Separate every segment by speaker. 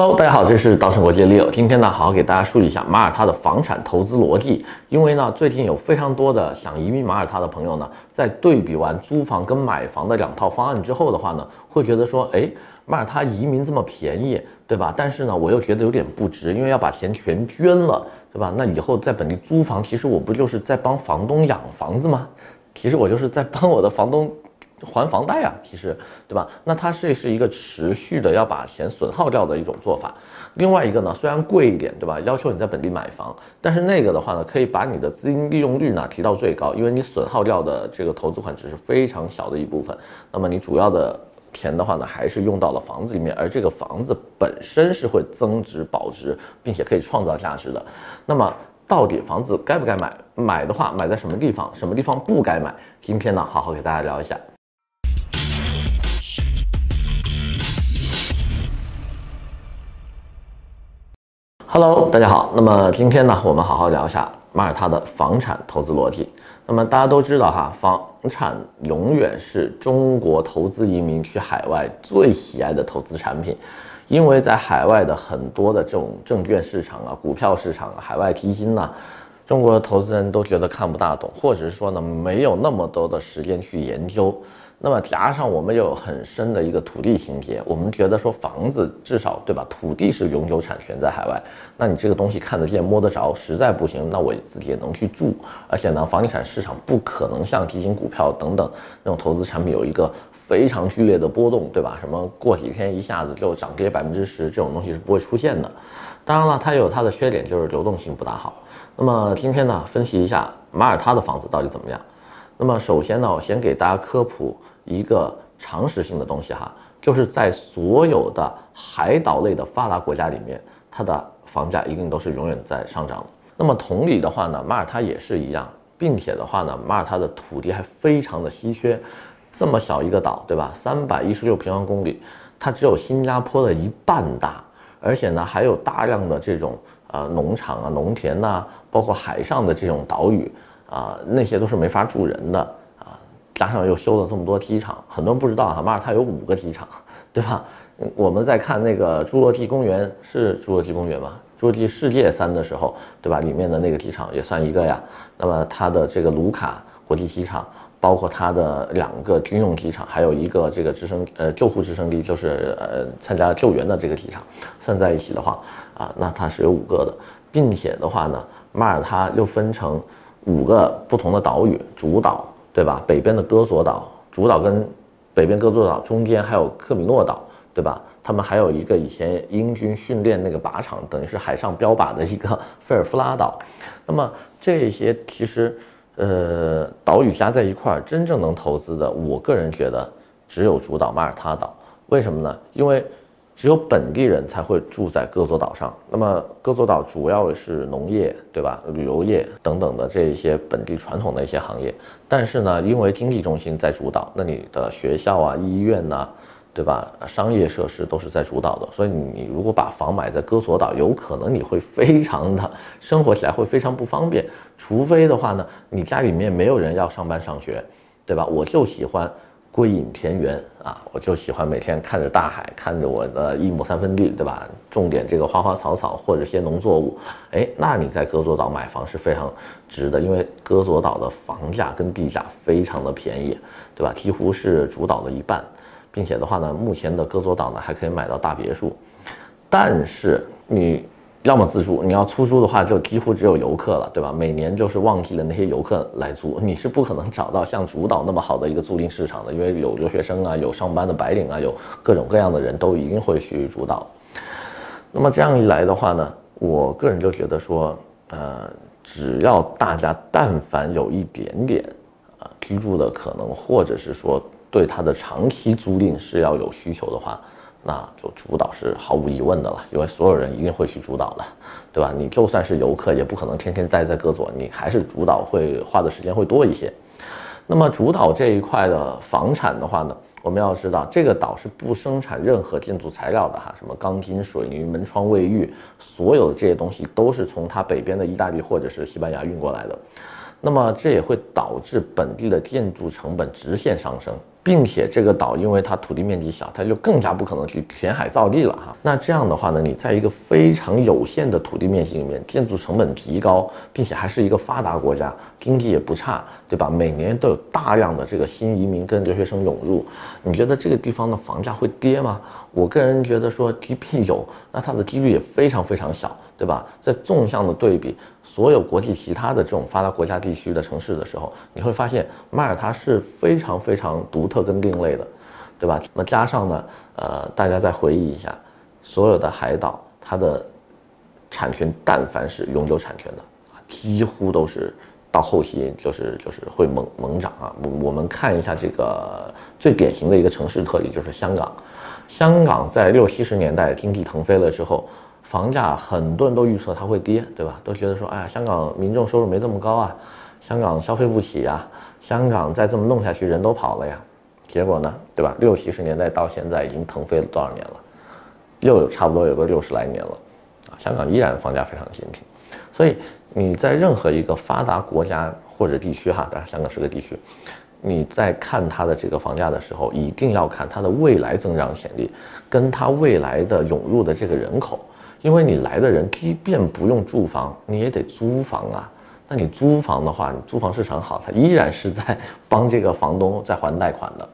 Speaker 1: Hello，大家好，这是稻盛国际 Leo。今天呢，好好给大家梳理一下马耳他的房产投资逻辑。因为呢，最近有非常多的想移民马耳他的朋友呢，在对比完租房跟买房的两套方案之后的话呢，会觉得说，哎，马耳他移民这么便宜，对吧？但是呢，我又觉得有点不值，因为要把钱全捐了，对吧？那以后在本地租房，其实我不就是在帮房东养房子吗？其实我就是在帮我的房东。还房贷啊，其实，对吧？那它这是一个持续的要把钱损耗掉的一种做法。另外一个呢，虽然贵一点，对吧？要求你在本地买房，但是那个的话呢，可以把你的资金利用率呢提到最高，因为你损耗掉的这个投资款只是非常小的一部分。那么你主要的钱的话呢，还是用到了房子里面，而这个房子本身是会增值保值，并且可以创造价值的。那么到底房子该不该买？买的话，买在什么地方？什么地方不该买？今天呢，好好给大家聊一下。Hello，大家好。那么今天呢，我们好好聊一下马耳他的房产投资逻辑。那么大家都知道哈，房产永远是中国投资移民去海外最喜爱的投资产品，因为在海外的很多的这种证券市场啊、股票市场啊、海外基金呢，中国的投资人都觉得看不大懂，或者是说呢，没有那么多的时间去研究。那么加上我们又有很深的一个土地情节，我们觉得说房子至少对吧，土地是永久产权在海外，那你这个东西看得见摸得着，实在不行，那我自己也能去住，而且呢，房地产市场不可能像基金、股票等等那种投资产品有一个非常剧烈的波动，对吧？什么过几天一下子就涨跌百分之十，这种东西是不会出现的。当然了，它有它的缺点，就是流动性不大好。那么今天呢，分析一下马耳他的房子到底怎么样。那么首先呢，我先给大家科普一个常识性的东西哈，就是在所有的海岛类的发达国家里面，它的房价一定都是永远在上涨的。那么同理的话呢，马耳他也是一样，并且的话呢，马耳他的土地还非常的稀缺，这么小一个岛，对吧？三百一十六平方公里，它只有新加坡的一半大，而且呢，还有大量的这种呃农场啊、农田呐、包括海上的这种岛屿。啊，那些都是没法住人的啊，加上又修了这么多机场，很多人不知道哈，马耳他有五个机场，对吧？我们在看那个侏罗纪公园，是侏罗纪公园吗？侏罗纪世界三的时候，对吧？里面的那个机场也算一个呀。那么它的这个卢卡国际机场，包括它的两个军用机场，还有一个这个直升呃救护直升机，就是呃参加救援的这个机场，算在一起的话啊，那它是有五个的，并且的话呢，马耳他又分成。五个不同的岛屿，主岛对吧？北边的戈佐岛，主岛跟北边戈佐岛中间还有克米诺岛，对吧？他们还有一个以前英军训练那个靶场，等于是海上标靶的一个费尔夫拉岛。那么这些其实，呃，岛屿加在一块儿，真正能投资的，我个人觉得只有主岛马耳他岛。为什么呢？因为只有本地人才会住在戈佐岛上。那么戈佐岛主要是农业，对吧？旅游业等等的这一些本地传统的一些行业。但是呢，因为经济中心在主岛，那你的学校啊、医院呐、对吧？商业设施都是在主岛的。所以你如果把房买在戈佐岛，有可能你会非常的生活起来会非常不方便。除非的话呢，你家里面没有人要上班上学，对吧？我就喜欢。归隐田园啊，我就喜欢每天看着大海，看着我的一亩三分地，对吧？种点这个花花草草或者些农作物，哎，那你在哥佐岛买房是非常值的，因为哥佐岛的房价跟地价非常的便宜，对吧？几乎是主岛的一半，并且的话呢，目前的哥佐岛呢还可以买到大别墅，但是你。要么自住，你要出租的话，就几乎只有游客了，对吧？每年就是旺季的那些游客来租，你是不可能找到像主岛那么好的一个租赁市场的，因为有留学生啊，有上班的白领啊，有各种各样的人都一定会去主岛。那么这样一来的话呢，我个人就觉得说，呃，只要大家但凡有一点点啊居住的可能，或者是说对它的长期租赁是要有需求的话。那就主岛是毫无疑问的了，因为所有人一定会去主岛的，对吧？你就算是游客，也不可能天天待在戈佐，你还是主岛会花的时间会多一些。那么主岛这一块的房产的话呢，我们要知道这个岛是不生产任何建筑材料的哈，什么钢筋、水泥、门窗、卫浴，所有的这些东西都是从它北边的意大利或者是西班牙运过来的。那么这也会导致本地的建筑成本直线上升。并且这个岛因为它土地面积小，它就更加不可能去填海造地了哈。那这样的话呢，你在一个非常有限的土地面积里面，建筑成本提高，并且还是一个发达国家，经济也不差，对吧？每年都有大量的这个新移民跟留学生涌入，你觉得这个地方的房价会跌吗？我个人觉得说几率有，那它的几率也非常非常小，对吧？在纵向的对比所有国际其他的这种发达国家地区的城市的时候，你会发现马耳他是非常非常独特跟另类的，对吧？那加上呢，呃，大家再回忆一下，所有的海岛它的产权，但凡是永久产权的，几乎都是到后期就是就是会猛猛涨啊。我我们看一下这个最典型的一个城市特例，就是香港。香港在六七十年代经济腾飞了之后，房价很多人都预测它会跌，对吧？都觉得说，哎呀，香港民众收入没这么高啊，香港消费不起呀，香港再这么弄下去人都跑了呀。结果呢，对吧？六七十年代到现在已经腾飞了多少年了？又有差不多有个六十来年了，啊，香港依然房价非常坚挺。所以你在任何一个发达国家或者地区哈，当然香港是个地区。你在看它的这个房价的时候，一定要看它的未来增长潜力，跟它未来的涌入的这个人口，因为你来的人即便不用住房，你也得租房啊。那你租房的话，你租房市场好，它依然是在帮这个房东在还贷款的。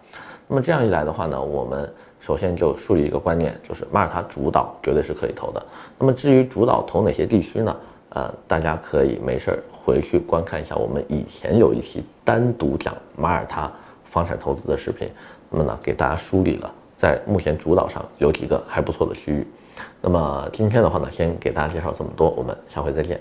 Speaker 1: 那么这样一来的话呢，我们首先就树立一个观念，就是马耳他主导绝对是可以投的。那么至于主导投哪些地区呢？呃，大家可以没事儿回去观看一下我们以前有一期单独讲马耳他房产投资的视频，那么呢，给大家梳理了在目前主导上有几个还不错的区域。那么今天的话呢，先给大家介绍这么多，我们下回再见。